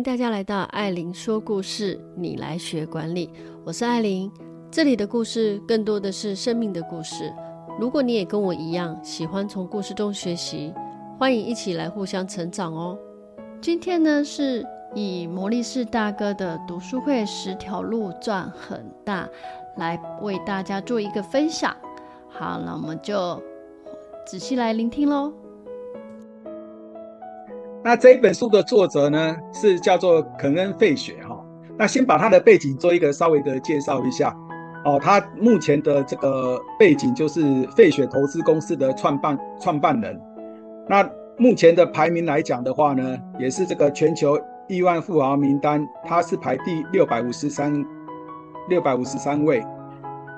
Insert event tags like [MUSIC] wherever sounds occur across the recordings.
欢迎大家来到艾琳说故事，你来学管理。我是艾琳，这里的故事更多的是生命的故事。如果你也跟我一样喜欢从故事中学习，欢迎一起来互相成长哦。今天呢，是以魔力士大哥的读书会十条路赚很大来为大家做一个分享。好，那我们就仔细来聆听喽。那这一本书的作者呢，是叫做肯恩·费雪哈。那先把他的背景做一个稍微的介绍一下哦。他目前的这个背景就是费雪投资公司的创办创办人。那目前的排名来讲的话呢，也是这个全球亿万富豪名单，他是排第六百五十三六百五十三位。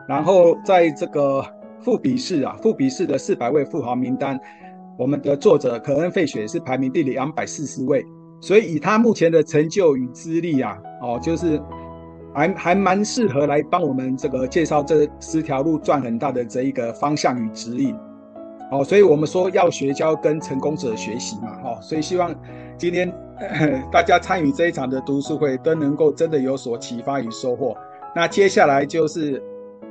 然后在这个富比士啊，富比士的四百位富豪名单。我们的作者可恩·费雪是排名第两百四十位，所以以他目前的成就与资历啊，哦，就是还还蛮适合来帮我们这个介绍这十条路赚很大的这一个方向与指引。哦，所以我们说要学就要跟成功者学习嘛，哦，所以希望今天 [LAUGHS] 大家参与这一场的读书会都能够真的有所启发与收获。那接下来就是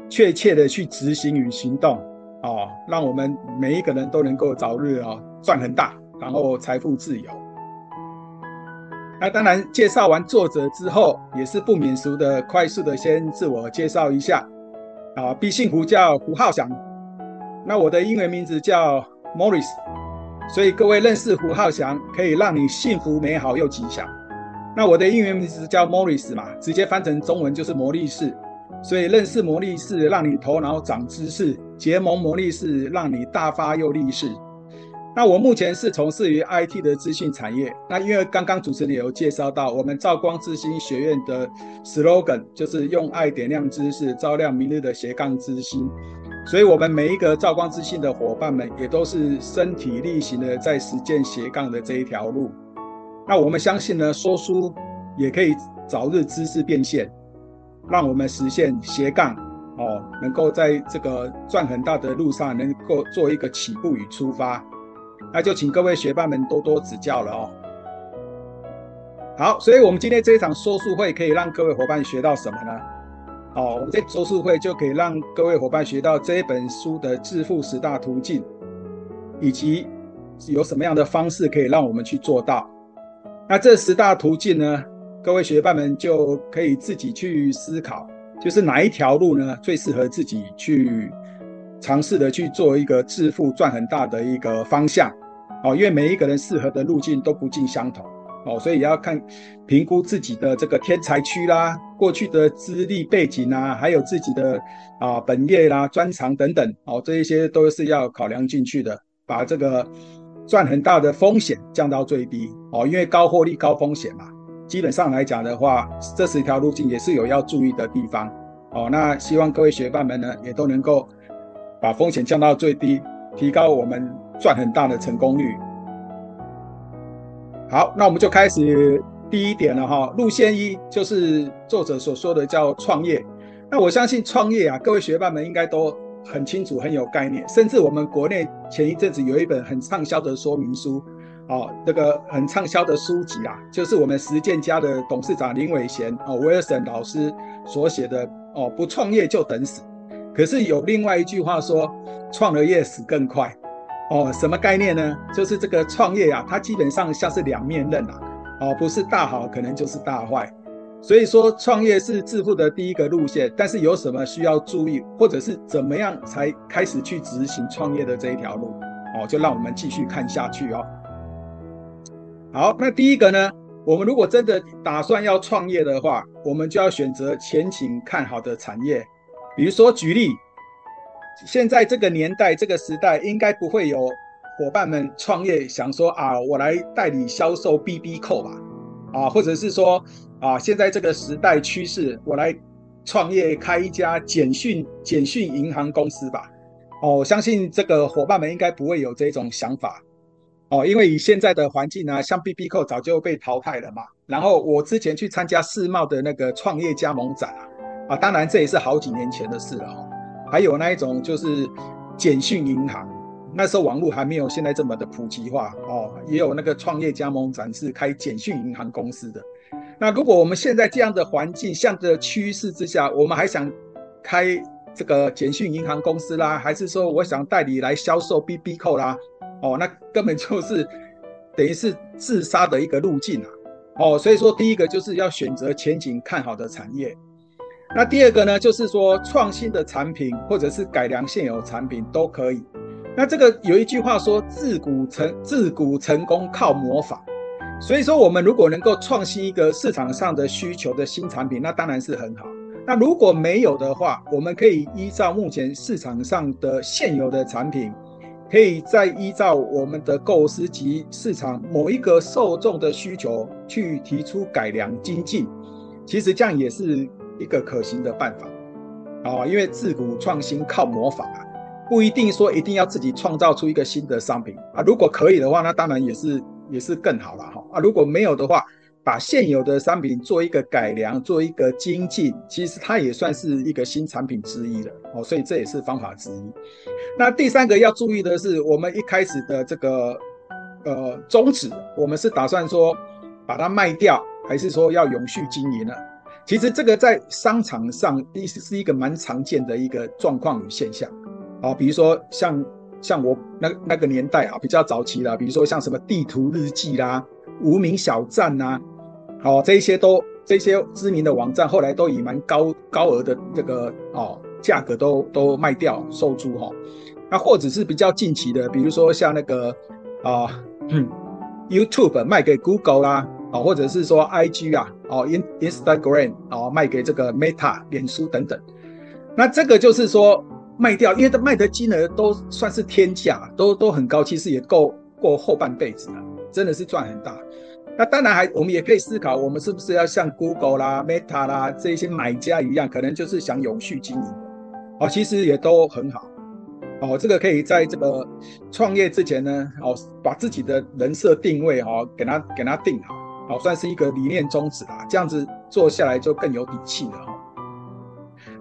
确切的去执行与行动。哦，让我们每一个人都能够早日啊赚很大，然后财富自由。那当然，介绍完作者之后，也是不免俗的，快速的先自我介绍一下。啊，敝姓胡叫胡浩翔，那我的英文名字叫 Morris，所以各位认识胡浩翔，可以让你幸福美好又吉祥。那我的英文名字叫 Morris 嘛，直接翻成中文就是魔力士。所以认识魔力士，让你头脑长知识；结盟魔力士，让你大发又利市。那我目前是从事于 IT 的资讯产业。那因为刚刚主持人有介绍到，我们兆光之星学院的 slogan 就是用爱点亮知识，照亮明日的斜杠之星。所以，我们每一个兆光之星的伙伴们，也都是身体力行的在实践斜杠的这一条路。那我们相信呢，说书也可以早日知识变现。让我们实现斜杠哦，能够在这个赚很大的路上，能够做一个起步与出发。那就请各位学伴们多多指教了哦。好，所以我们今天这一场说书会可以让各位伙伴学到什么呢？哦，我们这说书会就可以让各位伙伴学到这一本书的致富十大途径，以及有什么样的方式可以让我们去做到。那这十大途径呢？各位学伴们就可以自己去思考，就是哪一条路呢，最适合自己去尝试的去做一个致富赚很大的一个方向哦。因为每一个人适合的路径都不尽相同哦，所以也要看评估自己的这个天才区啦、过去的资历背景啊，还有自己的啊本业啦、专长等等哦，这一些都是要考量进去的，把这个赚很大的风险降到最低哦，因为高获利高风险嘛。基本上来讲的话，这十条路径也是有要注意的地方哦。那希望各位学伴们呢，也都能够把风险降到最低，提高我们赚很大的成功率。好，那我们就开始第一点了哈。路线一就是作者所说的叫创业。那我相信创业啊，各位学伴们应该都很清楚、很有概念。甚至我们国内前一阵子有一本很畅销的说明书。哦，这个很畅销的书籍啊，就是我们实践家的董事长林伟贤哦，威尔森老师所写的哦，不创业就等死。可是有另外一句话说，创了业死更快。哦，什么概念呢？就是这个创业啊，它基本上像是两面刃啊，哦，不是大好，可能就是大坏。所以说，创业是致富的第一个路线，但是有什么需要注意，或者是怎么样才开始去执行创业的这一条路？哦，就让我们继续看下去哦。好，那第一个呢，我们如果真的打算要创业的话，我们就要选择前景看好的产业。比如说举例，现在这个年代、这个时代，应该不会有伙伴们创业想说啊，我来代理销售 BB 扣吧，啊，或者是说啊，现在这个时代趋势，我来创业开一家简讯简讯银行公司吧。哦，我相信这个伙伴们应该不会有这种想法。哦，因为以现在的环境呢，像 BB 扣早就被淘汰了嘛。然后我之前去参加世贸的那个创业加盟展啊，啊，当然这也是好几年前的事了哦。还有那一种就是简讯银行，那时候网络还没有现在这么的普及化哦，也有那个创业加盟展是开简讯银行公司的。那如果我们现在这样的环境，向着趋势之下，我们还想开这个简讯银行公司啦，还是说我想代理来销售 BB 扣啦？哦，那根本就是 [LAUGHS] 等于是自杀的一个路径啊！哦，所以说第一个就是要选择前景看好的产业。那第二个呢，就是说创新的产品或者是改良现有产品都可以。那这个有一句话说，自古成自古成功靠模仿。所以说，我们如果能够创新一个市场上的需求的新产品，那当然是很好。那如果没有的话，我们可以依照目前市场上的现有的产品，可以再依照我们的构思及市场某一个受众的需求去提出改良精进。其实这样也是。一个可行的办法，啊，因为自古创新靠模仿啊，不一定说一定要自己创造出一个新的商品啊。如果可以的话，那当然也是也是更好了哈。啊，如果没有的话，把现有的商品做一个改良，做一个精进，其实它也算是一个新产品之一了哦。所以这也是方法之一。那第三个要注意的是，我们一开始的这个呃宗旨，我们是打算说把它卖掉，还是说要永续经营呢？其实这个在商场上，一是一个蛮常见的一个状况与现象，啊，比如说像像我那那个年代啊，比较早期的，比如说像什么地图日记啦、无名小站呐，好，这一些都这些知名的网站，后来都以蛮高高额的这个哦价格都都卖掉售出哈，那或者是比较近期的，比如说像那个啊，嗯，YouTube 卖给 Google 啦。啊，或者是说 I G 啊，哦，in Instagram 哦，卖给这个 Meta 脸书等等，那这个就是说卖掉，因为它卖的金额都算是天价，都都很高，其实也够过后半辈子了，真的是赚很大。那当然还，我们也可以思考，我们是不是要像 Google 啦、Meta 啦这些买家一样，可能就是想永续经营的，哦，其实也都很好。哦，这个可以在这个创业之前呢，哦，把自己的人设定位哦，给它给它定好。好，算是一个理念宗旨啦，这样子做下来就更有底气了哈。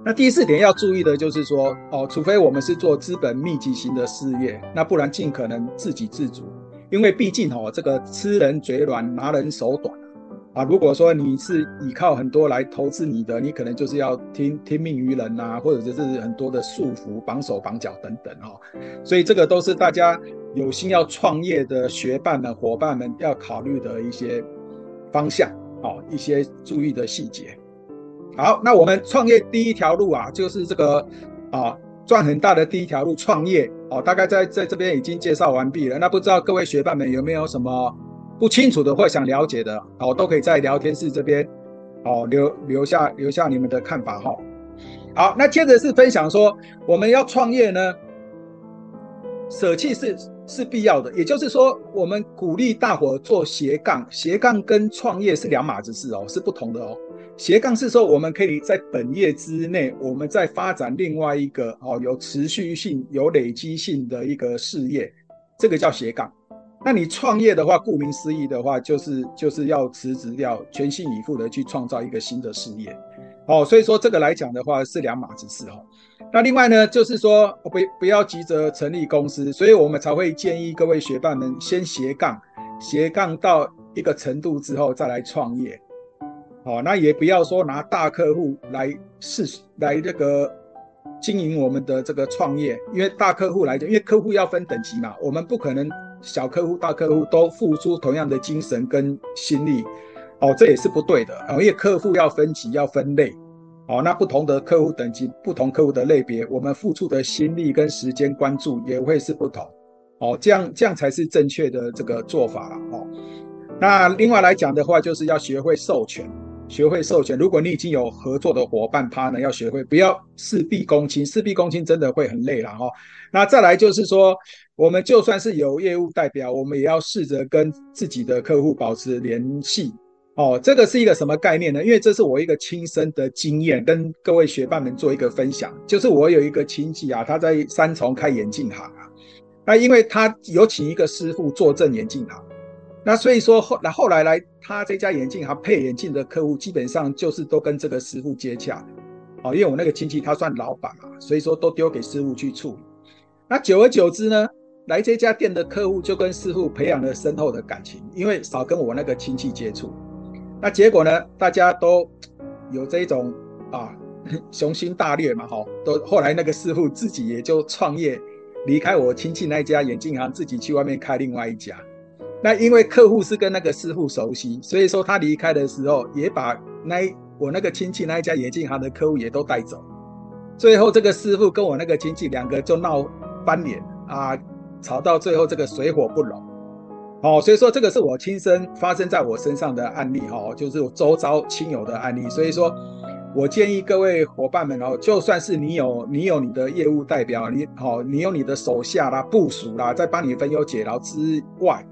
那第四点要注意的就是说，哦，除非我们是做资本密集型的事业，那不然尽可能自给自足，因为毕竟哦，这个吃人嘴软，拿人手短啊。如果说你是依靠很多来投资你的，你可能就是要听听命于人呐，或者就是很多的束缚，绑手绑脚等等哦。所以这个都是大家有心要创业的学伴们、伙伴们要考虑的一些。方向哦，一些注意的细节。好，那我们创业第一条路啊，就是这个啊赚很大的第一条路创业哦。大概在在这边已经介绍完毕了。那不知道各位学伴们有没有什么不清楚的或想了解的哦，都可以在聊天室这边哦留留下留下你们的看法哈。好，那接着是分享说我们要创业呢，舍弃是。是必要的，也就是说，我们鼓励大伙做斜杠，斜杠跟创业是两码子事哦，是不同的哦。斜杠是说，我们可以在本业之内，我们再发展另外一个哦，有持续性、有累积性的一个事业，这个叫斜杠。那你创业的话，顾名思义的话，就是就是要辞职掉，全心以赴的去创造一个新的事业。哦，所以说这个来讲的话是两码子事哦。那另外呢，就是说不不要急着成立公司，所以我们才会建议各位学伴们先斜杠，斜杠到一个程度之后再来创业。哦，那也不要说拿大客户来试来这个经营我们的这个创业，因为大客户来讲，因为客户要分等级嘛，我们不可能小客户大客户都付出同样的精神跟心力。哦，这也是不对的哦，因为客户要分级要分类。哦，那不同的客户等级，不同客户的类别，我们付出的心力跟时间关注也会是不同。哦，这样这样才是正确的这个做法了。哦，那另外来讲的话，就是要学会授权，学会授权。如果你已经有合作的伙伴趴呢，要学会不要事必躬亲，事必躬亲真的会很累了哈。那再来就是说，我们就算是有业务代表，我们也要试着跟自己的客户保持联系。哦，这个是一个什么概念呢？因为这是我一个亲身的经验，跟各位学伴们做一个分享。就是我有一个亲戚啊，他在三重开眼镜行啊，那因为他有请一个师傅坐镇眼镜行，那所以说后来后来来他这家眼镜行配眼镜的客户，基本上就是都跟这个师傅接洽的。哦，因为我那个亲戚他算老板嘛，所以说都丢给师傅去处理。那久而久之呢，来这家店的客户就跟师傅培养了深厚的感情，因为少跟我那个亲戚接触。那结果呢，大家都有这种啊 [LAUGHS] 雄心大略嘛，哈，都后来那个师傅自己也就创业，离开我亲戚那家眼镜行，自己去外面开另外一家。那因为客户是跟那个师傅熟悉，所以说他离开的时候也把那我那个亲戚那一家眼镜行的客户也都带走。最后这个师傅跟我那个亲戚两个就闹翻脸啊，吵到最后这个水火不容。哦，所以说这个是我亲身发生在我身上的案例哈，就是我周遭亲友的案例。所以说我建议各位伙伴们哦，就算是你有你有你的业务代表，你好，你有你的手下啦、部署啦，在帮你分忧解劳之外。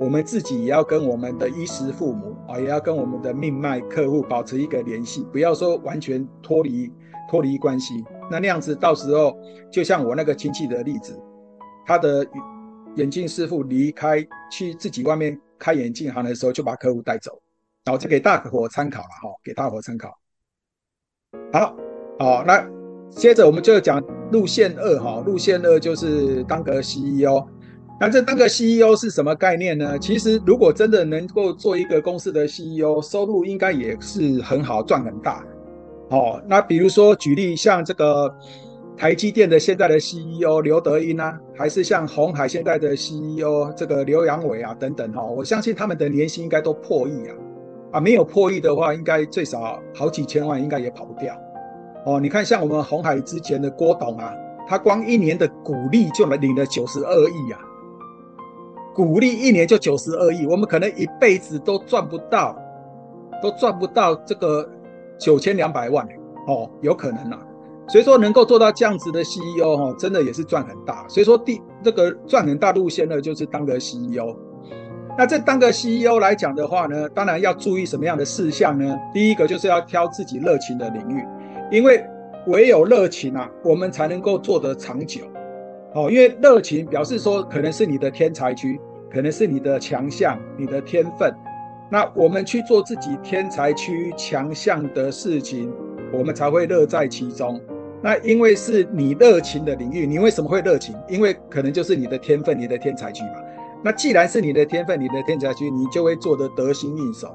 我们自己也要跟我们的衣食父母啊，也要跟我们的命脉客户保持一个联系，不要说完全脱离脱离关系。那那样子，到时候就像我那个亲戚的例子，他的眼镜师傅离开去自己外面开眼镜行的时候，就把客户带走，然后就给大伙参考了哈，给大伙参考。好，好，那接着我们就讲路线二哈，路线二就是当个 CEO。那这当个 CEO 是什么概念呢？其实如果真的能够做一个公司的 CEO，收入应该也是很好，赚很大。哦，那比如说举例，像这个台积电的现在的 CEO 刘德音啊，还是像鸿海现在的 CEO 这个刘扬伟啊等等哈，我相信他们的年薪应该都破亿啊，啊没有破亿的话，应该最少好几千万，应该也跑不掉。哦，你看像我们鸿海之前的郭董啊，他光一年的股利就能领了九十二亿啊。股利一年就九十二亿，我们可能一辈子都赚不到，都赚不到这个九千两百万哦，有可能啊。所以说能够做到这样子的 CEO 哦，真的也是赚很大。所以说第这个赚很大路线呢，就是当个 CEO。那这当个 CEO 来讲的话呢，当然要注意什么样的事项呢？第一个就是要挑自己热情的领域，因为唯有热情啊，我们才能够做得长久。哦，因为热情表示说，可能是你的天才区，可能是你的强项、你的天分。那我们去做自己天才区强项的事情，我们才会乐在其中。那因为是你热情的领域，你为什么会热情？因为可能就是你的天分、你的天才区嘛。那既然是你的天分、你的天才区，你就会做得得心应手，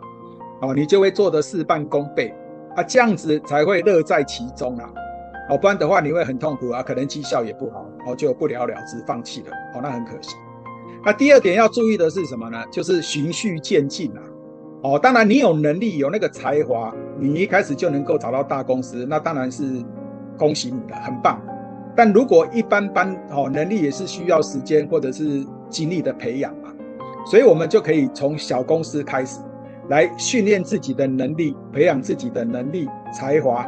哦，你就会做得事半功倍啊，这样子才会乐在其中啊。哦，不然的话你会很痛苦啊，可能绩效也不好，哦，就不了了之，放弃了，哦，那很可惜。那第二点要注意的是什么呢？就是循序渐进啊。哦，当然你有能力，有那个才华，你一开始就能够找到大公司，那当然是恭喜你的，很棒。但如果一般般，哦，能力也是需要时间或者是精力的培养嘛，所以我们就可以从小公司开始，来训练自己的能力，培养自己的能力、才华。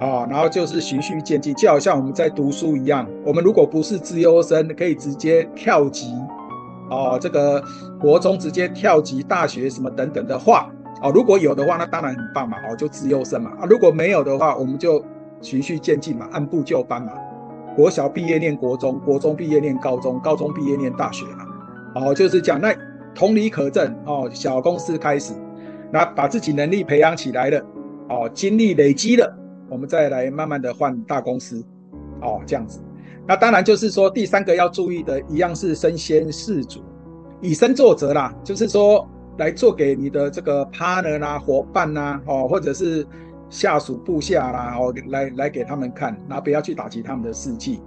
啊，然后就是循序渐进，就好像我们在读书一样。我们如果不是资优生，可以直接跳级，哦，这个国中直接跳级大学什么等等的话，哦，如果有的话，那当然很棒嘛，哦，就资优生嘛。啊，如果没有的话，我们就循序渐进嘛，按部就班嘛。国小毕业念国中，国中毕业念高中，高中毕业念大学嘛。哦，就是讲那同理可证哦，小公司开始，那把自己能力培养起来了，哦，经历累积了。我们再来慢慢的换大公司，哦，这样子。那当然就是说，第三个要注意的，一样是身先士卒，以身作则啦。就是说，来做给你的这个 partner 啦、伙伴啦，哦，或者是下属部下啦，哦，来来给他们看，然后不要去打击他们的士气。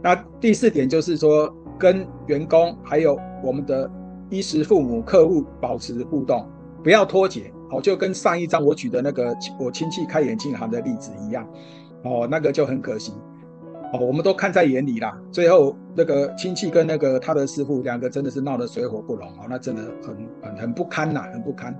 那第四点就是说，跟员工还有我们的衣食父母、客户保持互动，不要脱节。哦，就跟上一章我举的那个我亲戚开眼镜行的例子一样，哦，那个就很可惜，哦，我们都看在眼里啦。最后那个亲戚跟那个他的师傅两个真的是闹得水火不容哦，那真的很很很不堪呐，很不堪。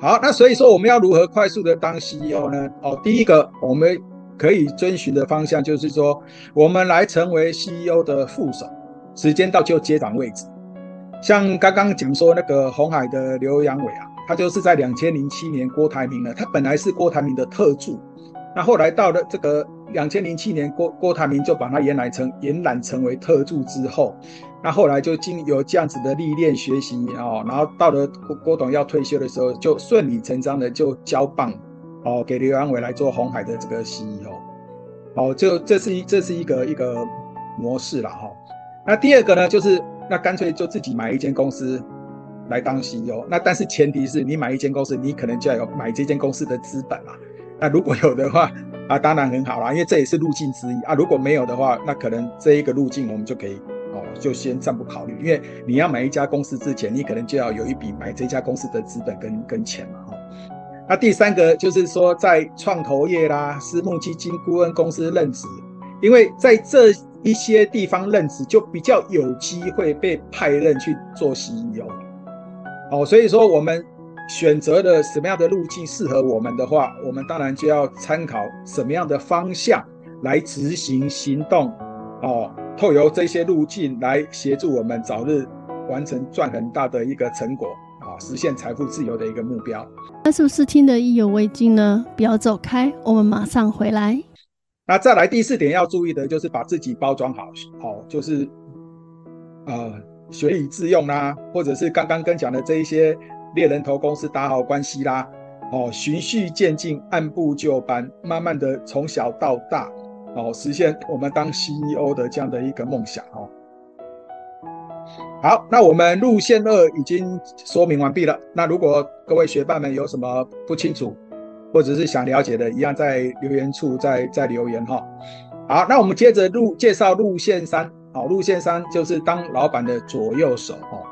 好，那所以说我们要如何快速的当 CEO 呢？哦，第一个我们可以遵循的方向就是说，我们来成为 CEO 的副手，时间到就接掌位置。像刚刚讲说那个红海的刘扬伟啊，他就是在两千零七年郭台铭了，他本来是郭台铭的特助，那后来到了这个两千零七年郭郭台铭就把他延揽成延揽成为特助之后，那后来就经有这样子的历练学习哦，然后到了郭郭董要退休的时候，就顺理成章的就交棒哦给刘安伟来做红海的这个 CEO，哦，就这是一这是一个一个模式了哈。那第二个呢，就是那干脆就自己买一间公司来当 CEO。那但是前提是你买一间公司，你可能就要有买这间公司的资本啊。那如果有的话啊，当然很好啦，因为这也是路径之一啊。如果没有的话，那可能这一个路径我们就可以哦，就先暂不考虑。因为你要买一家公司之前，你可能就要有一笔买这家公司的资本跟跟钱嘛哈。那第三个就是说，在创投业啦、私募基金、顾问公司任职，因为在这一些地方任职，就比较有机会被派任去做 CEO。哦，所以说我们。选择了什么样的路径适合我们的话，我们当然就要参考什么样的方向来执行行动，哦，透由这些路径来协助我们早日完成赚很大的一个成果，啊，实现财富自由的一个目标。那是不是听得意犹未尽呢？不要走开，我们马上回来。那再来第四点要注意的就是把自己包装好，好，就是呃学以致用啦，或者是刚刚跟讲的这一些。猎人头公司打好关系啦，哦，循序渐进，按部就班，慢慢的从小到大，哦，实现我们当 CEO 的这样的一个梦想哦。好，那我们路线二已经说明完毕了。那如果各位学伴们有什么不清楚，或者是想了解的，一样在留言处再再留言哈。好，那我们接着路介绍路线三，好，路线三就是当老板的左右手哦。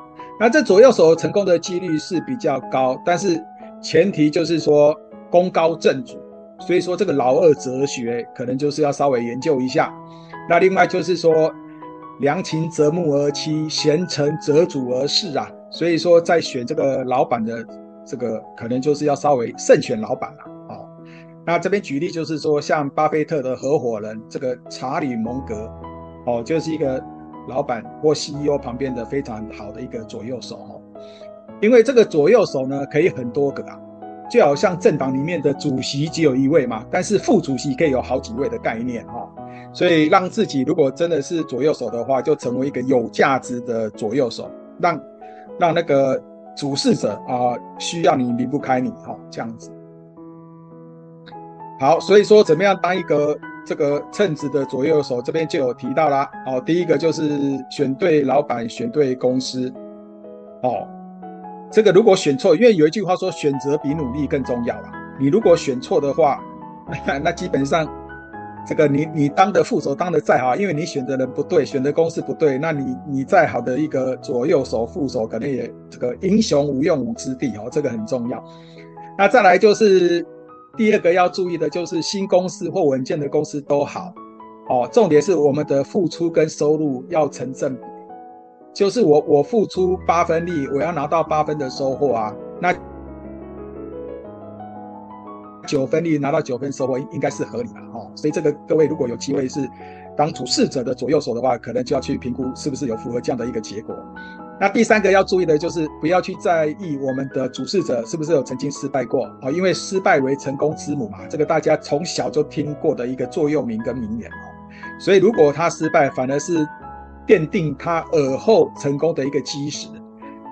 那这左右手成功的几率是比较高，但是前提就是说功高震主，所以说这个老二哲学可能就是要稍微研究一下。那另外就是说良禽择木而栖，贤臣择主而事啊，所以说在选这个老板的这个可能就是要稍微慎选老板了哦。那这边举例就是说像巴菲特的合伙人这个查理蒙格哦，就是一个。老板或 CEO 旁边的非常好的一个左右手哦，因为这个左右手呢可以很多个啊，就好像政党里面的主席只有一位嘛，但是副主席可以有好几位的概念哈，所以让自己如果真的是左右手的话，就成为一个有价值的左右手，让让那个主事者啊需要你离不开你哈，这样子。好，所以说怎么样当一个。这个称职的左右手这边就有提到啦，哦，第一个就是选对老板，选对公司，哦，这个如果选错，因为有一句话说选择比努力更重要啦。你如果选错的话，[LAUGHS] 那基本上这个你你当的副手当的再好，因为你选的人不对，选的公司不对，那你你再好的一个左右手副手，可能也这个英雄无用武之地哦，这个很重要。那再来就是。第二个要注意的就是新公司或稳健的公司都好，哦，重点是我们的付出跟收入要成正比，就是我我付出八分力，我要拿到八分的收获啊，那九分力拿到九分收获应该是合理的哦，所以这个各位如果有机会是当主事者的左右手的话，可能就要去评估是不是有符合这样的一个结果。那第三个要注意的就是不要去在意我们的主事者是不是有曾经失败过啊，因为失败为成功之母嘛，这个大家从小就听过的一个座右铭跟名言哦。所以如果他失败，反而是奠定他尔后成功的一个基石。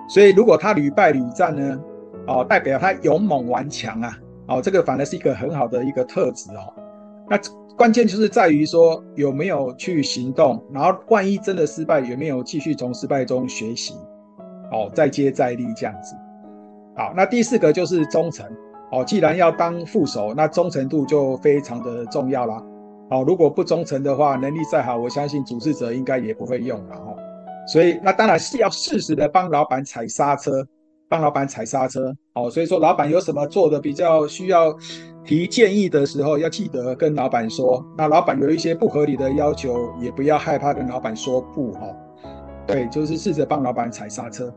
所以如果他屡败屡战呢，哦，代表他勇猛顽强啊，哦，这个反而是一个很好的一个特质哦。那。关键就是在于说有没有去行动，然后万一真的失败，有没有继续从失败中学习，哦，再接再厉这样子。好，那第四个就是忠诚，哦，既然要当副手，那忠诚度就非常的重要啦。哦，如果不忠诚的话，能力再好，我相信主事者应该也不会用了哦。所以那当然是要适时的帮老板踩刹车，帮老板踩刹车。哦，所以说老板有什么做的比较需要。提建议的时候要记得跟老板说，那老板有一些不合理的要求，也不要害怕跟老板说不哈。对，就是试着帮老板踩刹车。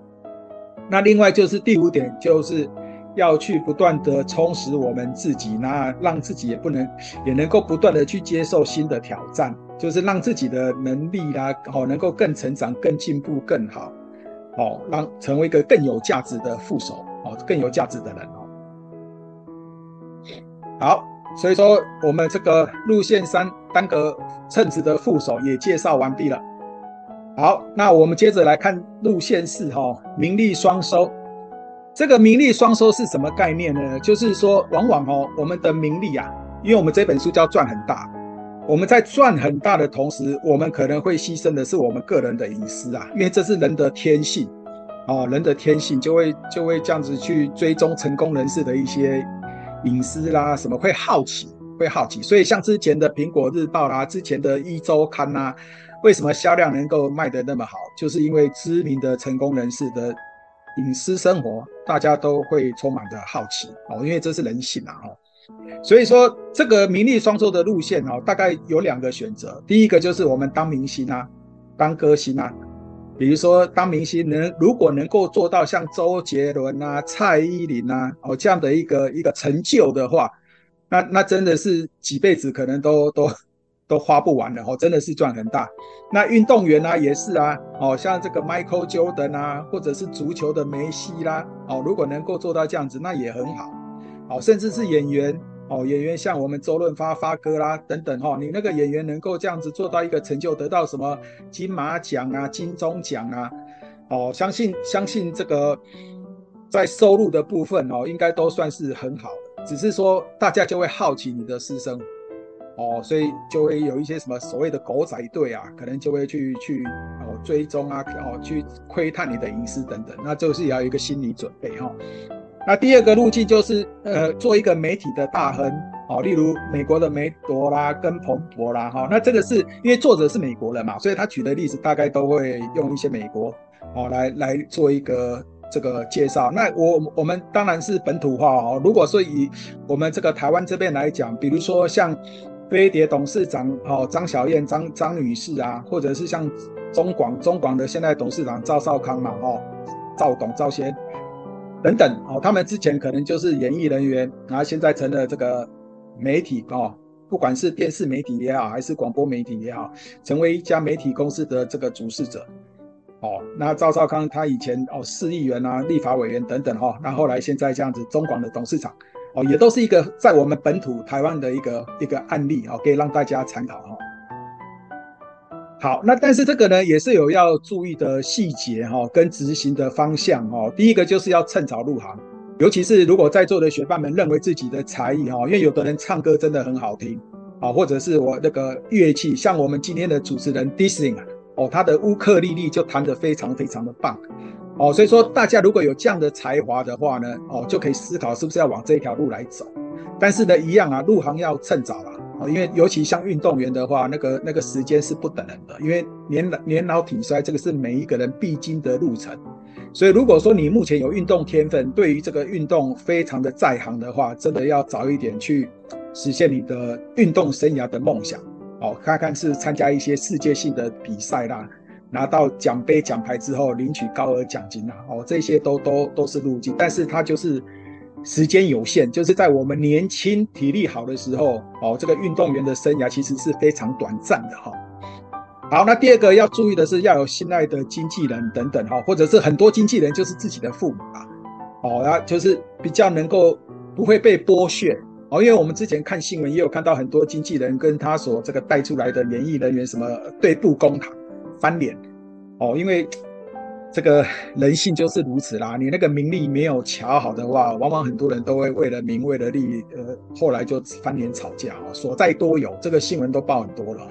那另外就是第五点，就是要去不断的充实我们自己，那让自己也不能也能够不断的去接受新的挑战，就是让自己的能力啦，哦，能够更成长、更进步、更好，哦，让成为一个更有价值的副手，哦，更有价值的人。好，所以说我们这个路线三单个称职的副手也介绍完毕了。好，那我们接着来看路线四哈，名利双收。这个名利双收是什么概念呢？就是说，往往哦，我们的名利啊，因为我们这本书叫赚很大我们在赚很大的同时，我们可能会牺牲的是我们个人的隐私啊，因为这是人的天性，哦，人的天性就会就会这样子去追踪成功人士的一些隐私啦，什么会好奇，会好奇。所以像之前的苹果日报啦，之前的一周刊呐，为什么销量能够卖得那么好？就是因为知名的成功人士的隐私生活，大家都会充满着好奇哦，因为这是人性啊，哦。所以说，这个名利双收的路线哦，大概有两个选择。第一个就是我们当明星啊，当歌星啊，比如说当明星能如果能够做到像周杰伦啊、蔡依林啊哦这样的一个一个成就的话，那那真的是几辈子可能都都都花不完了哦，真的是赚很大。那运动员啊也是啊，哦像这个 Michael Jordan 啊，或者是足球的梅西啦，哦如果能够做到这样子，那也很好。哦，甚至是演员哦，演员像我们周润发发哥啦等等、哦，你那个演员能够这样子做到一个成就，得到什么金马奖啊、金钟奖啊，哦，相信相信这个在收入的部分哦，应该都算是很好的，只是说大家就会好奇你的私生哦，所以就会有一些什么所谓的狗仔队啊，可能就会去去哦追踪啊，哦去窥探你的隐私等等，那就是要有一个心理准备哈。哦那第二个路径就是，呃，做一个媒体的大亨，哦，例如美国的梅多啦，跟彭博啦，哈，那这个是因为作者是美国人嘛，所以他举的例子大概都会用一些美国，哦，来来做一个这个介绍。那我我们当然是本土化哦。如果说以我们这个台湾这边来讲，比如说像飞碟董事长哦，张小燕张张女士啊，或者是像中广中广的现在董事长赵少康嘛，哦，赵董赵先。等等哦，他们之前可能就是演艺人员，然后现在成了这个媒体哦，不管是电视媒体也好，还是广播媒体也好，成为一家媒体公司的这个主事者哦。那赵少康他以前哦，市议员啊，立法委员等等哈，那后来现在这样子中广的董事长哦，也都是一个在我们本土台湾的一个一个案例哦，可以让大家参考哈。好，那但是这个呢，也是有要注意的细节哈，跟执行的方向哈。第一个就是要趁早入行，尤其是如果在座的学伴们认为自己的才艺哈，因为有的人唱歌真的很好听啊，或者是我那个乐器，像我们今天的主持人 Dissing 啊哦，他的乌克丽丽就弹得非常非常的棒哦，所以说大家如果有这样的才华的话呢，哦，就可以思考是不是要往这一条路来走。但是呢，一样啊，入行要趁早啦。因为尤其像运动员的话，那个那个时间是不等人的，因为年老年老体衰，这个是每一个人必经的路程。所以如果说你目前有运动天分，对于这个运动非常的在行的话，真的要早一点去实现你的运动生涯的梦想。哦，看看是参加一些世界性的比赛啦，拿到奖杯奖牌之后领取高额奖金啦，哦，这些都都都是路径，但是它就是。时间有限，就是在我们年轻、体力好的时候，哦，这个运动员的生涯其实是非常短暂的哈。好，那第二个要注意的是，要有信赖的经纪人等等哈，或者是很多经纪人就是自己的父母啊，哦，那就是比较能够不会被剥削哦，因为我们之前看新闻也有看到很多经纪人跟他所这个带出来的演艺人员什么对簿公堂、翻脸哦，因为。这个人性就是如此啦，你那个名利没有瞧好的话，往往很多人都会为了名为了利，呃，后来就翻脸吵架啊，所在多有，这个新闻都报很多了，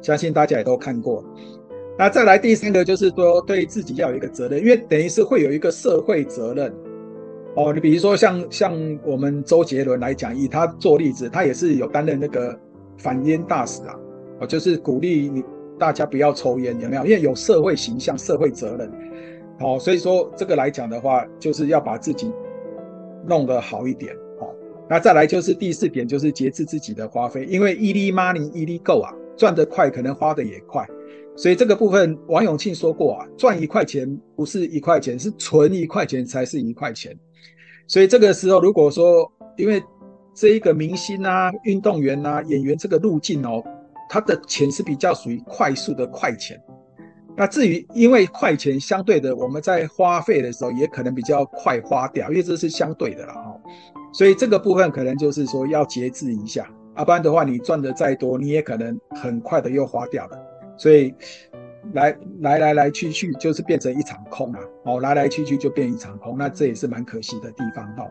相信大家也都看过。那再来第三个就是说，对自己要有一个责任，因为等于是会有一个社会责任哦。你比如说像像我们周杰伦来讲，以他做例子，他也是有担任那个反烟大使啊，哦，就是鼓励你大家不要抽烟，有没有？因为有社会形象、社会责任。好，所以说这个来讲的话，就是要把自己弄得好一点。好，那再来就是第四点，就是节制自己的花费，因为 easy money easy go 啊，赚得快，可能花得也快。所以这个部分，王永庆说过啊，赚一块钱不是一块钱，是存一块钱才是一块钱。所以这个时候，如果说因为这一个明星啊、运动员啊、演员这个路径哦，他的钱是比较属于快速的快钱。那至于因为快钱相对的，我们在花费的时候也可能比较快花掉，因为这是相对的了哈。所以这个部分可能就是说要节制一下，要不然的话你赚的再多，你也可能很快的又花掉了。所以来来来来去去就是变成一场空啊，哦，来来去去就变一场空，那这也是蛮可惜的地方哈。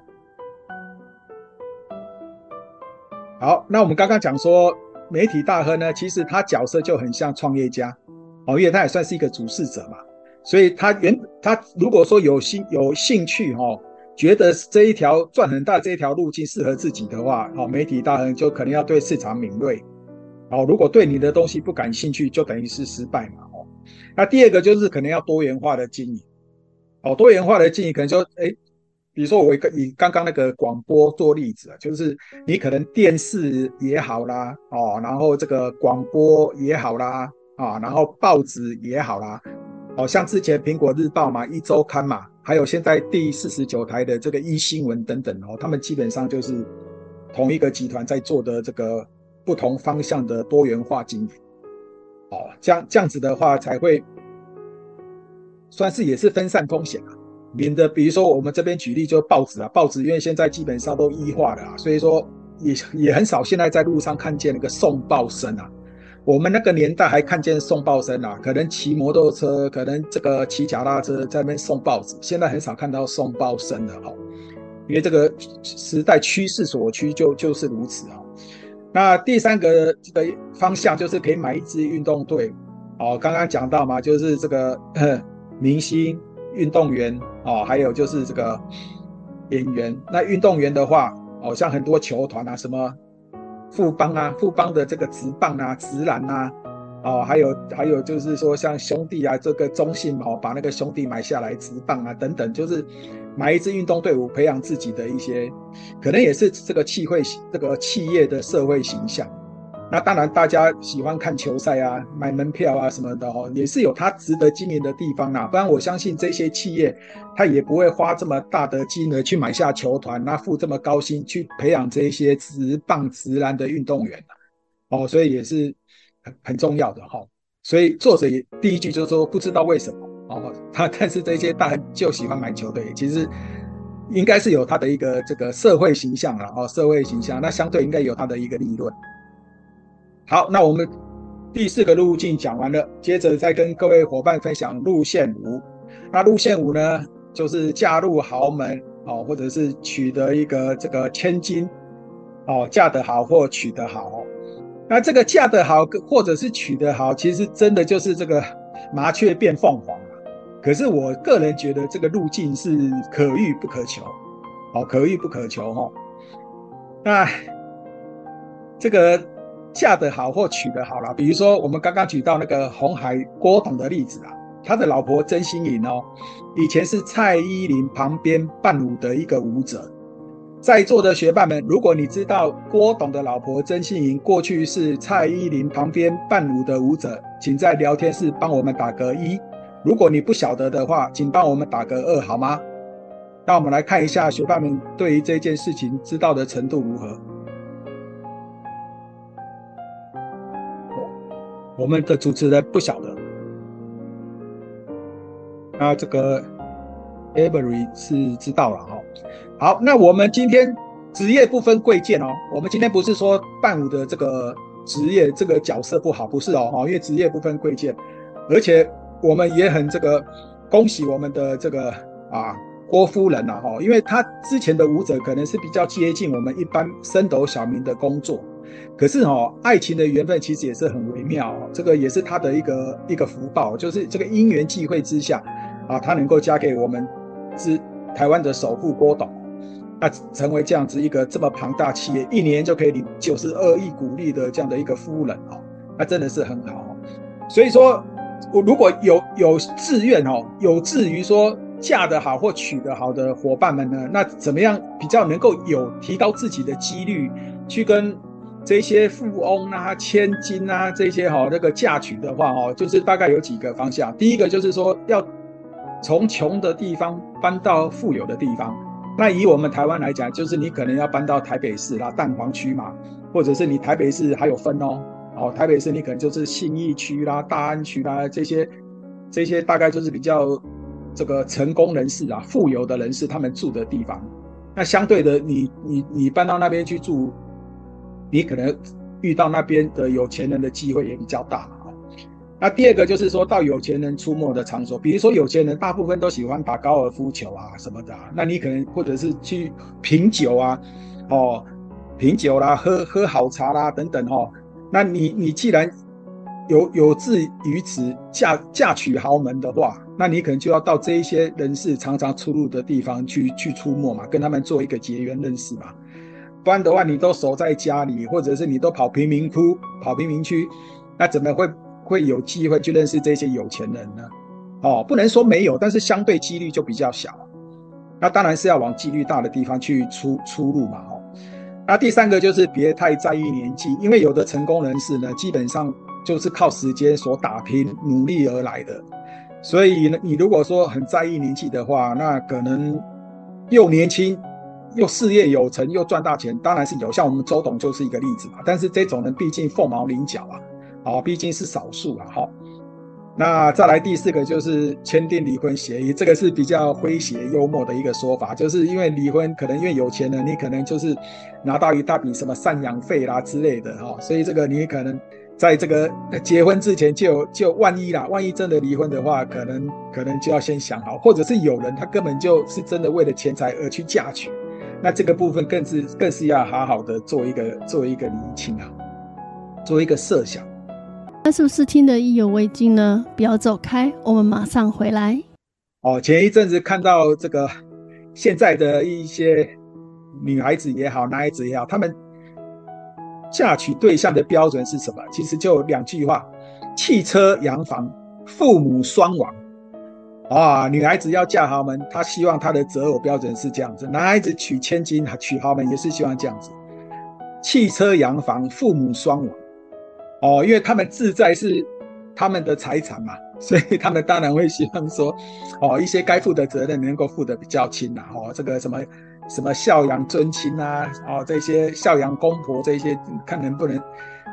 好，那我们刚刚讲说。媒体大亨呢，其实他角色就很像创业家，哦，因为他也算是一个主事者嘛，所以他原他如果说有兴有兴趣哈，觉得这一条赚很大这一条路径适合自己的话，哦，媒体大亨就可能要对市场敏锐，哦，如果对你的东西不感兴趣，就等于是失败嘛，哦，那第二个就是可能要多元化的经营，哦，多元化的经营可能说，哎。比如说，我以刚刚那个广播做例子啊，就是你可能电视也好啦，哦，然后这个广播也好啦，啊，然后报纸也好啦，哦，像之前苹果日报嘛，一周刊嘛，还有现在第四十九台的这个一新闻等等哦，他们基本上就是同一个集团在做的这个不同方向的多元化经营，哦，这样这样子的话才会算是也是分散风险啊。免得，比如说我们这边举例就报纸啊，报纸因为现在基本上都异化了啊，所以说也也很少现在在路上看见那个送报生啊。我们那个年代还看见送报生啊，可能骑摩托车，可能这个骑脚踏车在那边送报纸，现在很少看到送报生的哈，因为这个时代趋势所趋就就是如此啊。那第三个这个方向就是可以买一支运动队哦，刚刚讲到嘛，就是这个 [COUGHS] 明星运动员。哦，还有就是这个演员。那运动员的话，哦，像很多球团啊，什么富邦啊，富邦的这个直棒啊、直篮啊，哦，还有还有就是说像兄弟啊，这个中信哦，把那个兄弟买下来，直棒啊等等，就是买一支运动队伍，培养自己的一些，可能也是这个气会这个企业的社会形象。那当然，大家喜欢看球赛啊，买门票啊什么的哦，也是有它值得经营的地方啊。不然，我相信这些企业，他也不会花这么大的金额去买下球团，那付这么高薪去培养这些直棒、直篮的运动员哦，所以也是很很重要的哈。所以作者也第一句就是说，不知道为什么哦，他但是这些大人就喜欢买球队，其实应该是有他的一个这个社会形象了哦，社会形象，那相对应该有他的一个利润。好，那我们第四个路径讲完了，接着再跟各位伙伴分享路线五。那路线五呢，就是嫁入豪门哦，或者是娶得一个这个千金哦，嫁得好或娶得好。那这个嫁得好或者是娶得好，其实真的就是这个麻雀变凤凰了。可是我个人觉得这个路径是可遇不可求，哦，可遇不可求哦。那这个。嫁得好或娶得好啦，比如说我们刚刚举到那个红海郭董的例子啊，他的老婆曾心颖哦，以前是蔡依林旁边伴舞的一个舞者。在座的学伴们，如果你知道郭董的老婆曾心颖过去是蔡依林旁边伴舞的舞者，请在聊天室帮我们打个一。如果你不晓得的话，请帮我们打个二好吗？那我们来看一下学伴们对于这件事情知道的程度如何。我们的主持人不晓得，那这个 Avery 是知道了哈。好，那我们今天职业不分贵贱哦。我们今天不是说伴舞的这个职业这个角色不好，不是哦，因为职业不分贵贱，而且我们也很这个恭喜我们的这个啊郭夫人呐哈，因为她之前的舞者可能是比较接近我们一般升斗小民的工作。可是哦，爱情的缘分其实也是很微妙哦，这个也是他的一个一个福报，就是这个因缘际会之下啊，他能够嫁给我们是台湾的首富郭董，那成为这样子一个这么庞大企业，一年就可以领九十二亿股利的这样的一个夫人哦，那真的是很好哦。所以说，我如果有有志愿哦，有志于说嫁得好或娶得好的伙伴们呢，那怎么样比较能够有提高自己的几率去跟。这些富翁啊、千金啊，这些哈、哦，那个嫁娶的话哦，就是大概有几个方向。第一个就是说，要从穷的地方搬到富有的地方。那以我们台湾来讲，就是你可能要搬到台北市啦、蛋黄区嘛，或者是你台北市还有分哦，哦，台北市你可能就是信义区啦、大安区啦这些，这些大概就是比较这个成功人士啊、富有的人士他们住的地方。那相对的你，你你你搬到那边去住。你可能遇到那边的有钱人的机会也比较大啊。那第二个就是说到有钱人出没的场所，比如说有钱人大部分都喜欢打高尔夫球啊什么的啊，那你可能或者是去品酒啊，哦，品酒啦，喝喝好茶啦等等哦。那你你既然有有志于此嫁嫁娶豪门的话，那你可能就要到这一些人士常常出入的地方去去出没嘛，跟他们做一个结缘认识嘛。不然的话，你都守在家里，或者是你都跑贫民窟、跑贫民区，那怎么会会有机会去认识这些有钱人呢？哦，不能说没有，但是相对几率就比较小。那当然是要往几率大的地方去出出入嘛。哦，那第三个就是别太在意年纪，因为有的成功人士呢，基本上就是靠时间所打拼、努力而来的。所以呢，你如果说很在意年纪的话，那可能又年轻。又事业有成，又赚大钱，当然是有。像我们周董就是一个例子嘛。但是这种人毕竟凤毛麟角啊，啊，毕竟是少数啊。好，那再来第四个就是签订离婚协议，这个是比较诙谐幽默的一个说法，就是因为离婚可能因为有钱人，你可能就是拿到一大笔什么赡养费啦之类的哈，所以这个你可能在这个结婚之前就就万一啦，万一真的离婚的话，可能可能就要先想好，或者是有人他根本就是真的为了钱财而去嫁娶。那这个部分更是更是要好好的做一个做一个厘清啊，做一个设想。那是不是听得意犹未尽呢？不要走开，我们马上回来。哦，前一阵子看到这个现在的一些女孩子也好，男孩子也好，他们嫁娶对象的标准是什么？其实就两句话：汽车、洋房、父母双亡。啊，女孩子要嫁豪门，她希望她的择偶标准是这样子；男孩子娶千金、娶豪门也是希望这样子。汽车、洋房、父母双亡。哦，因为他们自在是他们的财产嘛，[LAUGHS] 所以他们当然会希望说，哦，一些该负的责任能够负得比较轻呐。哦，这个什么什么孝养尊亲啊，哦，这些孝养公婆这些，看能不能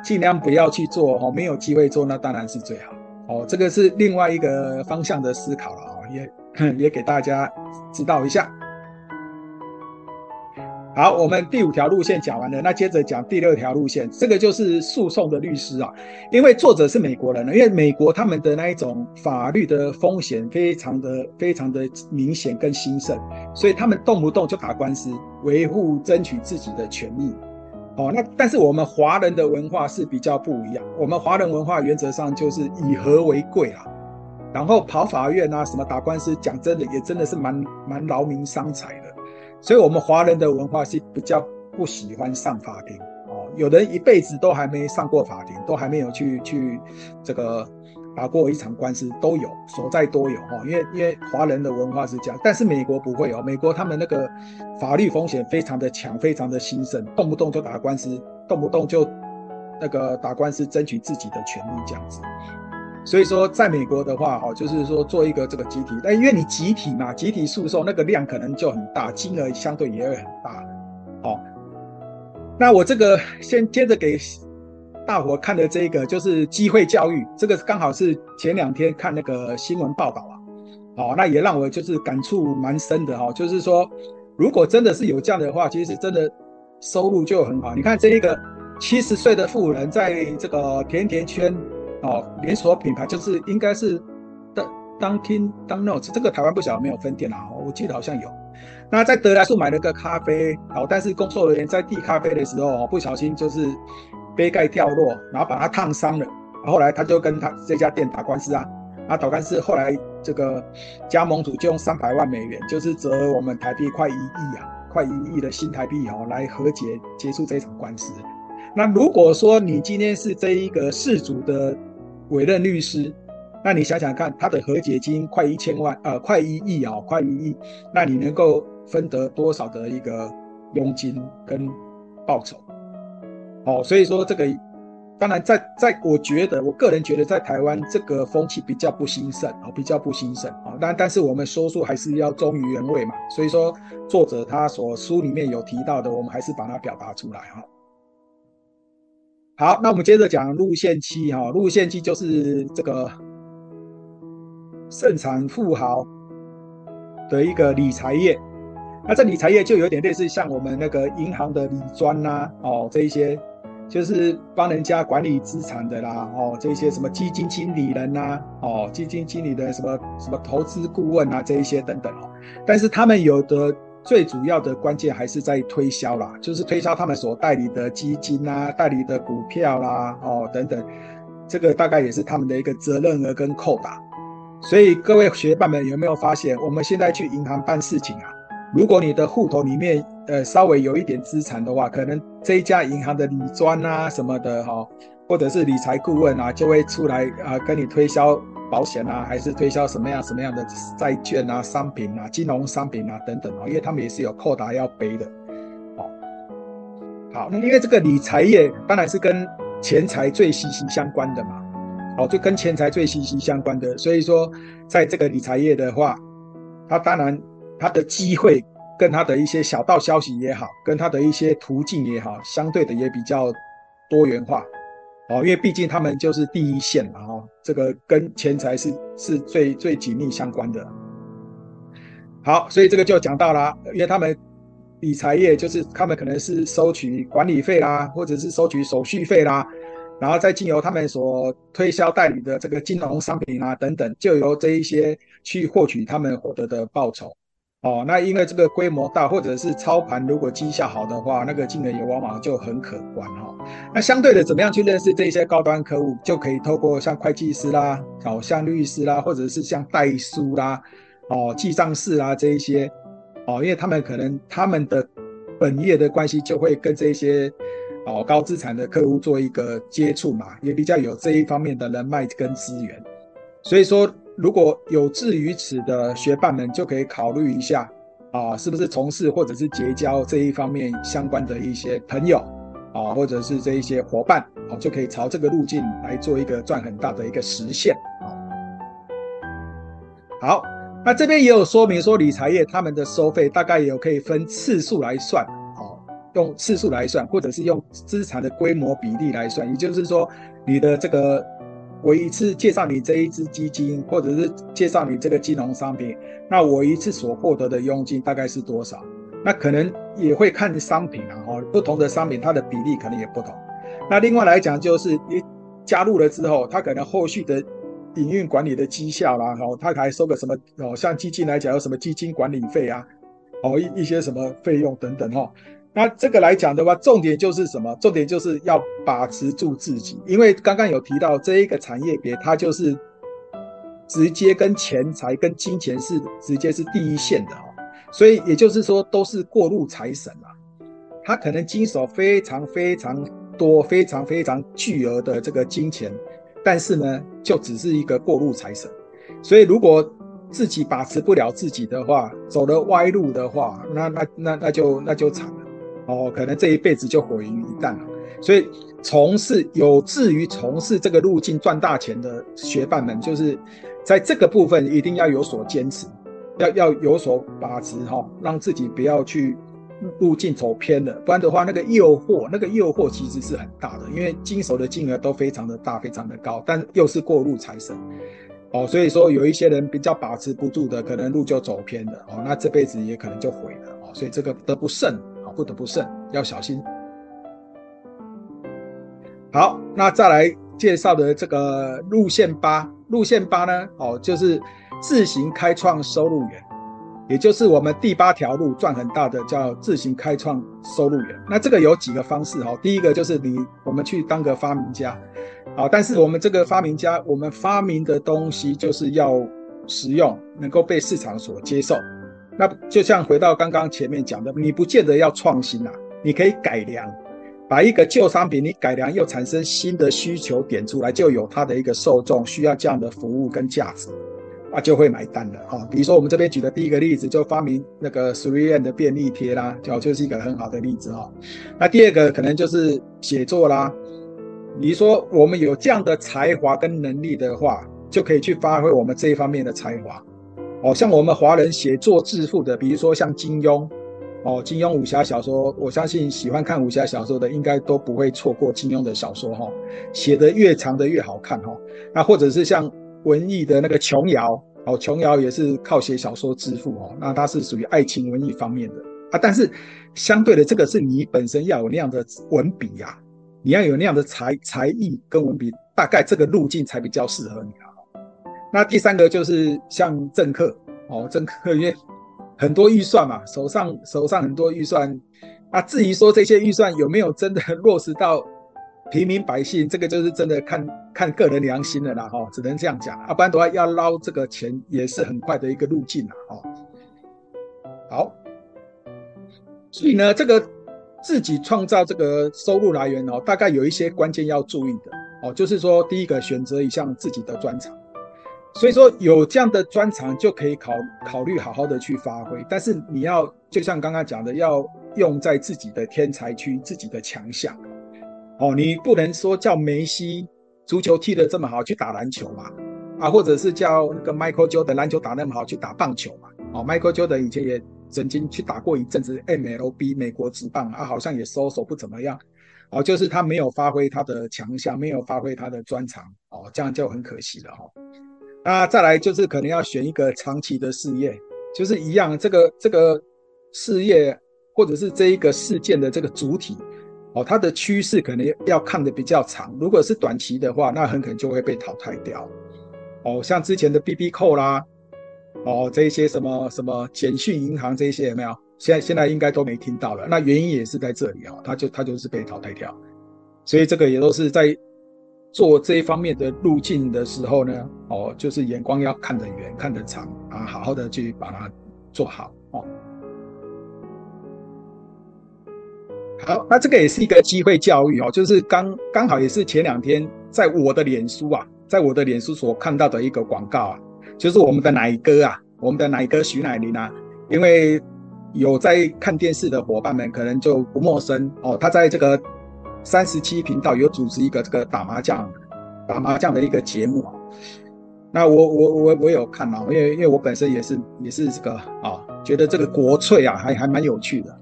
尽量不要去做哦，没有机会做，那当然是最好。哦，这个是另外一个方向的思考了啊，也 [CLEARS THROAT] 也给大家知道一下。好，我们第五条路线讲完了，那接着讲第六条路线，这个就是诉讼的律师啊。因为作者是美国人呢，因为美国他们的那一种法律的风险非常的非常的明显跟兴盛，所以他们动不动就打官司，维护争取自己的权益。哦，那但是我们华人的文化是比较不一样。我们华人文化原则上就是以和为贵啊，然后跑法院啊，什么打官司，讲真的也真的是蛮蛮劳民伤财的。所以，我们华人的文化是比较不喜欢上法庭。哦，有人一辈子都还没上过法庭，都还没有去去这个。打过一场官司都有，所在多有哈，因为因为华人的文化是这样，但是美国不会哦，美国他们那个法律风险非常的强，非常的兴盛，动不动就打官司，动不动就那个打官司争取自己的权利这样子。所以说，在美国的话哈，就是说做一个这个集体，但因为你集体嘛，集体诉讼那个量可能就很大，金额相对也会很大。好，那我这个先接着给。大伙看的这个就是机会教育，这个刚好是前两天看那个新闻报道啊，哦，那也让我就是感触蛮深的哈，就是说，如果真的是有这样的话，其实真的收入就很好。你看这一个七十岁的妇人，在这个甜甜圈哦连锁品牌，就是应该是当当听当 notes 这个台湾不晓得没有分店啊，我记得好像有。那在得来速买了个咖啡，哦，但是工作人员在递咖啡的时候不小心就是。杯盖掉落，然后把他烫伤了。后来他就跟他这家店打官司啊，啊打官司，后来这个加盟主就用三百万美元，就是折我们台币快一亿啊，快一亿的新台币哦，来和解结束这场官司。那如果说你今天是这一个事主的委任律师，那你想想看，他的和解金快一千万，呃，快一亿啊，快一亿，那你能够分得多少的一个佣金跟报酬？哦，所以说这个，当然在在，我觉得我个人觉得在台湾这个风气比较不兴盛啊，比较不兴盛啊。但但是我们说书还是要忠于原味嘛。所以说作者他所书里面有提到的，我们还是把它表达出来哈。好，那我们接着讲路线七哈，路线七就是这个盛产富豪的一个理财业。那这理财业就有点类似像我们那个银行的理专呐，哦这一些。就是帮人家管理资产的啦，哦，这些什么基金经理人呐，哦，基金经理的什么什么投资顾问啊，这一些等等哦。但是他们有的最主要的关键还是在推销啦，就是推销他们所代理的基金啊、代理的股票啦，哦等等，这个大概也是他们的一个责任额跟扣吧。所以各位学伴们有没有发现，我们现在去银行办事情啊，如果你的户头里面呃稍微有一点资产的话，可能这一家银行的理专啊什么的哈、哦，或者是理财顾问啊，就会出来啊跟你推销。保险啊，还是推销什么样什么样的债券啊、商品啊、金融商品啊等等啊，因为他们也是有扣打要背的。哦，好，那因为这个理财业当然是跟钱财最息息相关的嘛，哦，就跟钱财最息息相关的，所以说在这个理财业的话，它当然它的机会跟他的一些小道消息也好，跟他的一些途径也好，相对的也比较多元化。哦，因为毕竟他们就是第一线嘛，哦，这个跟钱财是是最最紧密相关的。好，所以这个就讲到了，因为他们理财业就是他们可能是收取管理费啦，或者是收取手续费啦，然后再经由他们所推销代理的这个金融商品啊等等，就由这一些去获取他们获得的报酬。哦，那因为这个规模大，或者是操盘，如果绩效好的话，那个金额也往往就很可观哈、哦。那相对的，怎么样去认识这些高端客户，就可以透过像会计师啦，哦，像律师啦，或者是像代书啦，哦，记账师啦这一些，哦，因为他们可能他们的本业的关系，就会跟这些哦高资产的客户做一个接触嘛，也比较有这一方面的人脉跟资源，所以说。如果有志于此的学伴们，就可以考虑一下啊，是不是从事或者是结交这一方面相关的一些朋友啊，或者是这一些伙伴啊，就可以朝这个路径来做一个赚很大的一个实现啊。好，那这边也有说明说，理财业他们的收费大概也有可以分次数来算啊，用次数来算，或者是用资产的规模比例来算，也就是说你的这个。我一次介绍你这一支基金，或者是介绍你这个金融商品，那我一次所获得的佣金大概是多少？那可能也会看商品啊，哈，不同的商品它的比例可能也不同。那另外来讲，就是你加入了之后，它可能后续的营运管理的绩效啦，哈，它还收个什么哦？像基金来讲，有什么基金管理费啊，哦，一一些什么费用等等，哈。那这个来讲的话，重点就是什么？重点就是要把持住自己，因为刚刚有提到这一个产业别，它就是直接跟钱财、跟金钱是直接是第一线的哦，所以也就是说都是过路财神啊，他可能经手非常非常多、非常非常巨额的这个金钱，但是呢，就只是一个过路财神，所以如果自己把持不了自己的话，走了歪路的话，那那那那就那就惨了。哦，可能这一辈子就毁于一旦了。所以，从事有志于从事这个路径赚大钱的学伴们，就是在这个部分一定要有所坚持，要要有所把持哈、哦，让自己不要去路径走偏了。不然的话，那个诱惑，那个诱惑其实是很大的，因为经手的金额都非常的大，非常的高，但又是过路财神。哦，所以说有一些人比较把持不住的，可能路就走偏了。哦，那这辈子也可能就毁了。哦，所以这个得不胜。不得不慎，要小心。好，那再来介绍的这个路线八，路线八呢，哦，就是自行开创收入源，也就是我们第八条路赚很大的，叫自行开创收入源。那这个有几个方式哈，第一个就是你我们去当个发明家，啊，但是我们这个发明家，我们发明的东西就是要实用，能够被市场所接受。那就像回到刚刚前面讲的，你不见得要创新啊，你可以改良，把一个旧商品你改良又产生新的需求点出来，就有它的一个受众需要这样的服务跟价值，啊，就会买单了啊。比如说我们这边举的第一个例子，就发明那个 3M 的便利贴啦，就就是一个很好的例子啊。那第二个可能就是写作啦，你说我们有这样的才华跟能力的话，就可以去发挥我们这一方面的才华。哦，像我们华人写作致富的，比如说像金庸，哦，金庸武侠小说，我相信喜欢看武侠小说的，应该都不会错过金庸的小说哈，写得越长的越好看哈。那或者是像文艺的那个琼瑶，哦，琼瑶也是靠写小说致富哦，那他是属于爱情文艺方面的啊。但是相对的，这个是你本身要有那样的文笔呀，你要有那样的才才艺跟文笔，大概这个路径才比较适合你啊。那第三个就是像政客哦，政客 [LAUGHS] 因为很多预算嘛，手上手上很多预算，啊，至于说这些预算有没有真的落实到平民百姓，这个就是真的看看个人良心了啦，哈，只能这样讲，啊，不然的话要捞这个钱也是很快的一个路径啦，哈。好，所以呢，这个自己创造这个收入来源哦，大概有一些关键要注意的哦，就是说第一个选择一项自己的专长。所以说有这样的专长就可以考考虑好好的去发挥，但是你要就像刚刚讲的，要用在自己的天才区、自己的强项。哦，你不能说叫梅西足球踢得这么好去打篮球嘛？啊，或者是叫那个 Michael Jordan 篮球打那么好去打棒球嘛？哦，Michael Jordan 以前也曾经去打过一阵子 MLB 美国职棒啊，好像也收手不怎么样。哦，就是他没有发挥他的强项，没有发挥他的专长，哦，这样就很可惜了哈。那再来就是可能要选一个长期的事业，就是一样，这个这个事业或者是这一个事件的这个主体，哦，它的趋势可能要看的比较长。如果是短期的话，那很可能就会被淘汰掉。哦，像之前的 BB 扣啦，哦，这一些什么什么简讯银行这一些有没有？现在现在应该都没听到了。那原因也是在这里哦，它就它就是被淘汰掉。所以这个也都是在。做这一方面的路径的时候呢，哦，就是眼光要看得远、看得长啊，好好的去把它做好哦。好，那这个也是一个机会教育哦，就是刚刚好也是前两天在我的脸书啊，在我的脸书所看到的一个广告啊，就是我们的奶哥啊，我们的奶哥徐乃麟啊，因为有在看电视的伙伴们可能就不陌生哦，他在这个。三十七频道有组织一个这个打麻将，打麻将的一个节目。那我我我我有看啊，因为因为我本身也是也是这个啊，觉得这个国粹啊还还蛮有趣的。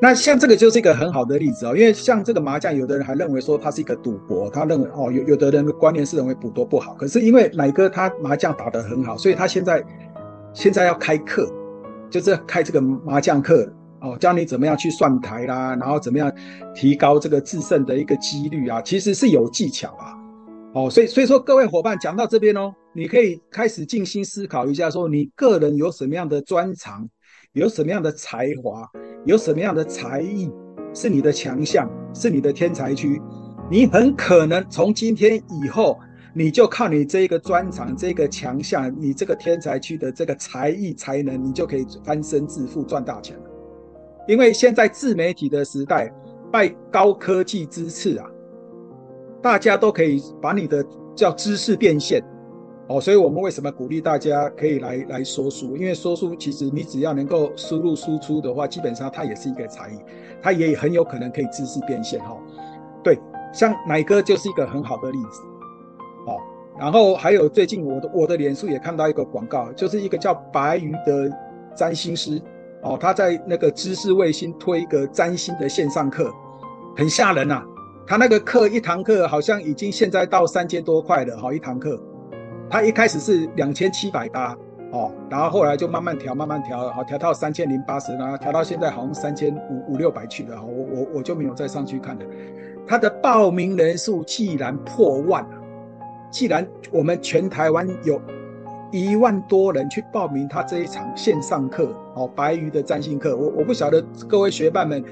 那像这个就是一个很好的例子啊，因为像这个麻将，有的人还认为说它是一个赌博，他认为哦有有的人的观念是认为赌博不好。可是因为奶哥他麻将打得很好，所以他现在现在要开课，就是开这个麻将课。哦，教你怎么样去算台啦，然后怎么样提高这个制胜的一个几率啊，其实是有技巧啊。哦，所以所以说各位伙伴讲到这边哦，你可以开始静心思考一下，说你个人有什么样的专长，有什么样的才华，有什么样的才艺是你的强项，是你的天才区，你很可能从今天以后，你就靠你这个专长、这个强项、你这个天才区的这个才艺才能，你就可以翻身致富赚大钱了。因为现在自媒体的时代，拜高科技之赐啊，大家都可以把你的叫知识变现哦，所以我们为什么鼓励大家可以来来说书？因为说书其实你只要能够输入输出的话，基本上它也是一个才艺，它也很有可能可以知识变现哈。对，像奶哥就是一个很好的例子哦。然后还有最近我的我的脸书也看到一个广告，就是一个叫白鱼的占星师。哦，他在那个知识卫星推一个占星的线上课，很吓人呐。他那个课一堂课好像已经现在到三千多块了，好一堂课。他一开始是两千七百八，哦，然后后来就慢慢调，慢慢调，好调到三千零八十，然后调到现在好像三千五五六百去了。我我我就没有再上去看了。他的报名人数既然破万了，既然我们全台湾有。一万多人去报名他这一场线上课哦，白鱼的占星课。我我不晓得各位学伴们，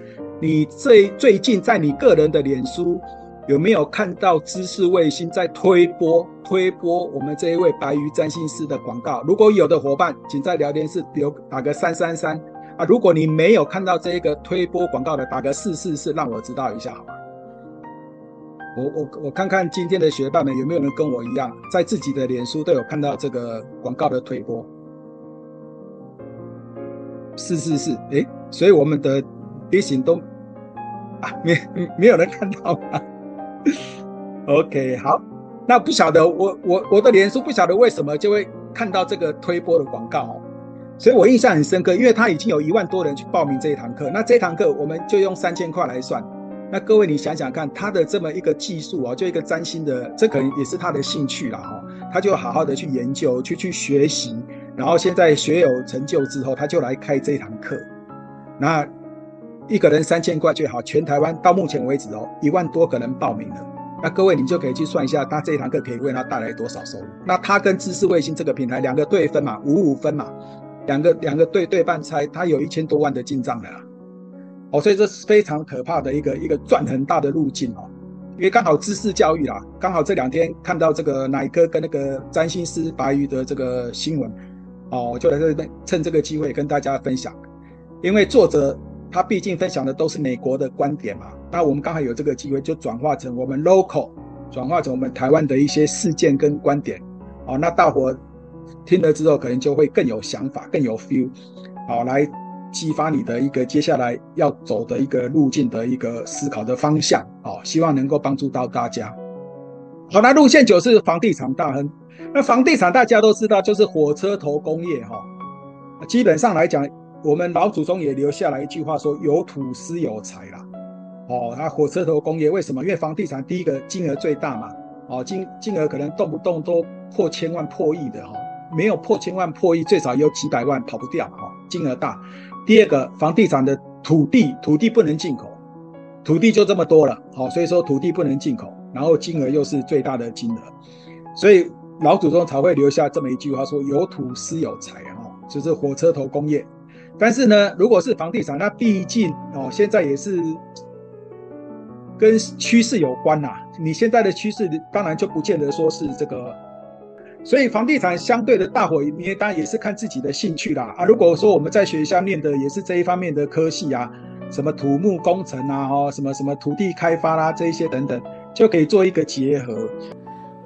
你最最近在你个人的脸书有没有看到知识卫星在推播推播我们这一位白鱼占星师的广告？如果有的伙伴，请在聊天室留打个三三三啊！如果你没有看到这一个推播广告的，打个四四四，让我知道一下好吗？我我我看看今天的学伴们有没有人跟我一样，在自己的脸书都有看到这个广告的推播。是是是，诶，所以我们的提醒都啊，没没有人看到吗？OK，好，那不晓得我我我的脸书不晓得为什么就会看到这个推播的广告哦，所以我印象很深刻，因为他已经有一万多人去报名这一堂课，那这一堂课我们就用三千块来算。那各位，你想想看，他的这么一个技术啊，就一个占星的，这可能也是他的兴趣啦哈。他就好好的去研究，去去学习，然后现在学有成就之后，他就来开这堂课。那一个人三千块就好，全台湾到目前为止哦，一万多个人报名了。那各位，你就可以去算一下，他这一堂课可以为他带来多少收入。那他跟知识卫星这个平台两个对分嘛，五五分嘛。两个两个对对半拆，他有一千多万的进账了，哦，所以这是非常可怕的一个一个赚很大的路径哦。因为刚好知识教育啦，刚好这两天看到这个乃哥跟那个占星师白鱼的这个新闻，哦，我就来这边趁这个机会跟大家分享。因为作者他毕竟分享的都是美国的观点嘛，那我们刚好有这个机会，就转化成我们 local，转化成我们台湾的一些事件跟观点，哦，那大伙听了之后可能就会更有想法，更有 feel，好来。激发你的一个接下来要走的一个路径的一个思考的方向，哦，希望能够帮助到大家。好，那路线九是房地产大亨。那房地产大家都知道，就是火车头工业哈。基本上来讲，我们老祖宗也留下来一句话说：“有土斯有财啦。”哦，那火车头工业为什么？因为房地产第一个金额最大嘛，哦，金金额可能动不动都破千万、破亿的哈。没有破千万、破亿，最少有几百万跑不掉哈，金额大。第二个，房地产的土地，土地不能进口，土地就这么多了，好，所以说土地不能进口，然后金额又是最大的金额，所以老祖宗才会留下这么一句话说：“有土斯有财”哈，就是火车头工业。但是呢，如果是房地产，那毕竟哦，现在也是跟趋势有关呐。你现在的趋势，当然就不见得说是这个。所以房地产相对的大伙，你当然也是看自己的兴趣啦啊。如果说我们在学校念的也是这一方面的科系啊，什么土木工程啊，哦，什么什么土地开发啦，啊，这一些等等，就可以做一个结合。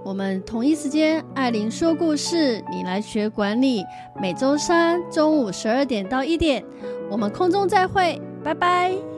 我们同一时间，艾琳说故事，你来学管理。每周三中午十二点到一点，我们空中再会，拜拜。